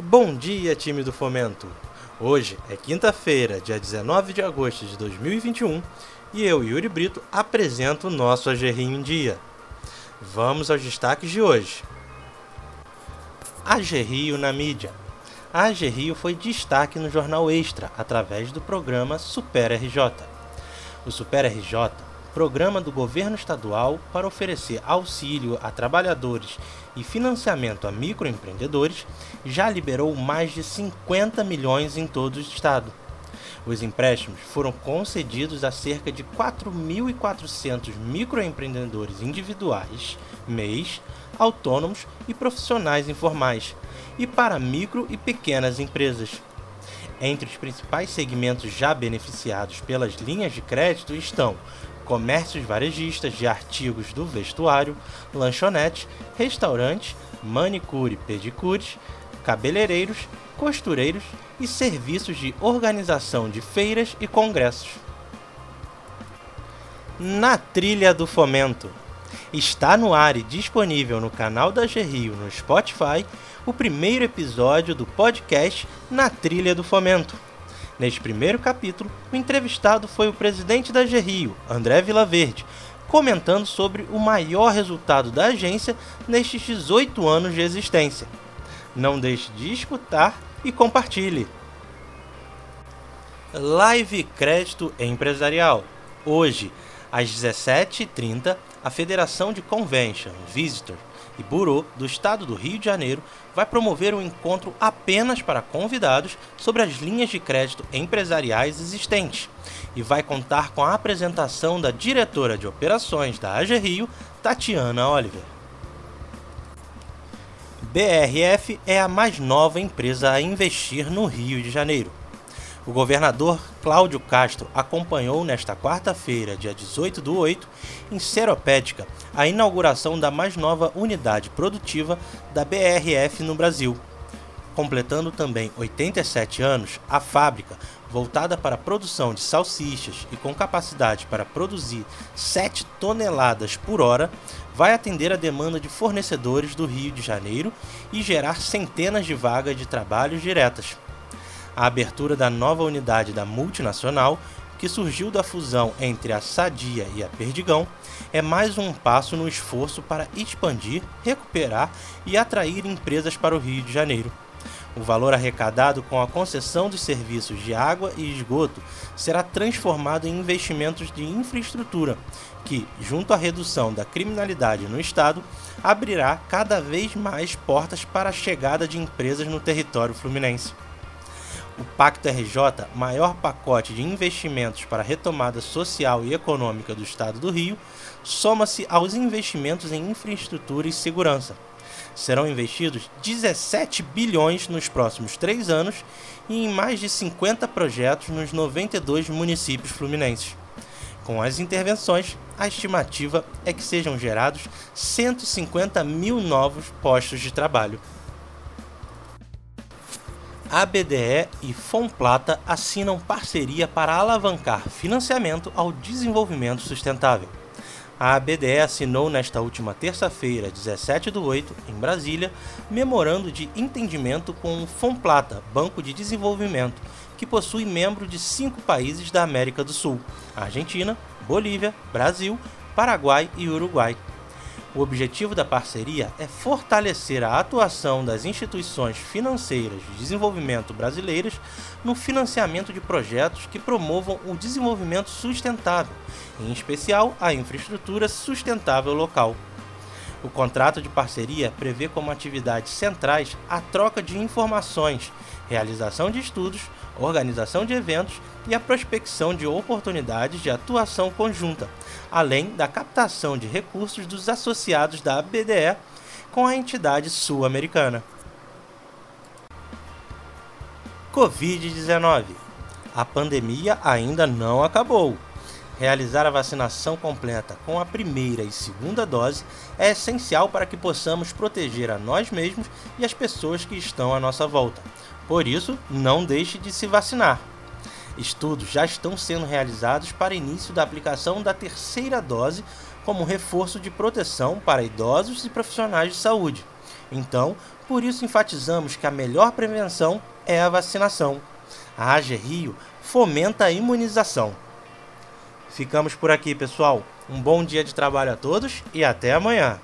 Bom dia, time do Fomento! Hoje é quinta-feira, dia 19 de agosto de 2021 e eu, Yuri Brito, apresento o nosso Agerrio em Dia. Vamos aos destaques de hoje. Agerrio na mídia. A Agerrio foi destaque no Jornal Extra através do programa Super RJ. O Super RJ programa do governo estadual para oferecer auxílio a trabalhadores e financiamento a microempreendedores, já liberou mais de 50 milhões em todo o estado. Os empréstimos foram concedidos a cerca de 4.400 microempreendedores individuais, MEIs, autônomos e profissionais informais, e para micro e pequenas empresas. Entre os principais segmentos já beneficiados pelas linhas de crédito estão comércios varejistas de artigos do vestuário, lanchonetes, restaurantes, manicure, pedicures, cabeleireiros, costureiros e serviços de organização de feiras e congressos. Na Trilha do Fomento. Está no ar e disponível no canal da Gerrio no Spotify o primeiro episódio do podcast Na Trilha do Fomento Neste primeiro capítulo, o entrevistado foi o presidente da Gerrio, André Vilaverde, comentando sobre o maior resultado da agência nestes 18 anos de existência. Não deixe de escutar e compartilhe. Live Crédito Empresarial. Hoje, às 17h30, a Federação de Convention, Visitor e Bureau do Estado do Rio de Janeiro vai promover um encontro apenas para convidados sobre as linhas de crédito empresariais existentes e vai contar com a apresentação da diretora de operações da AG Rio, Tatiana Oliver. BRF é a mais nova empresa a investir no Rio de Janeiro. O governador Cláudio Castro acompanhou nesta quarta-feira, dia 18 do 8, em Seropédica, a inauguração da mais nova unidade produtiva da BRF no Brasil. Completando também 87 anos, a fábrica, voltada para a produção de salsichas e com capacidade para produzir 7 toneladas por hora, vai atender a demanda de fornecedores do Rio de Janeiro e gerar centenas de vagas de trabalho diretas a abertura da nova unidade da multinacional, que surgiu da fusão entre a Sadia e a Perdigão, é mais um passo no esforço para expandir, recuperar e atrair empresas para o Rio de Janeiro. O valor arrecadado com a concessão dos serviços de água e esgoto será transformado em investimentos de infraestrutura, que, junto à redução da criminalidade no estado, abrirá cada vez mais portas para a chegada de empresas no território fluminense. O Pacto RJ, maior pacote de investimentos para a retomada social e econômica do Estado do Rio, soma-se aos investimentos em infraestrutura e segurança. Serão investidos 17 bilhões nos próximos três anos e em mais de 50 projetos nos 92 municípios fluminenses. Com as intervenções, a estimativa é que sejam gerados 150 mil novos postos de trabalho. A BDE e Fomplata assinam parceria para alavancar financiamento ao desenvolvimento sustentável. A ABDE assinou nesta última terça-feira, 17 do 8, em Brasília, memorando de entendimento com o Fomplata, Banco de Desenvolvimento, que possui membro de cinco países da América do Sul: Argentina, Bolívia, Brasil, Paraguai e Uruguai. O objetivo da parceria é fortalecer a atuação das instituições financeiras de desenvolvimento brasileiras no financiamento de projetos que promovam o desenvolvimento sustentável, em especial a infraestrutura sustentável local. O contrato de parceria prevê como atividades centrais a troca de informações, realização de estudos, organização de eventos e a prospecção de oportunidades de atuação conjunta, além da captação de recursos dos associados da BDE com a entidade sul-americana. Covid-19 A pandemia ainda não acabou. Realizar a vacinação completa com a primeira e segunda dose é essencial para que possamos proteger a nós mesmos e as pessoas que estão à nossa volta. Por isso, não deixe de se vacinar. Estudos já estão sendo realizados para início da aplicação da terceira dose como reforço de proteção para idosos e profissionais de saúde. Então, por isso enfatizamos que a melhor prevenção é a vacinação. A AGE Rio fomenta a imunização. Ficamos por aqui, pessoal. Um bom dia de trabalho a todos e até amanhã.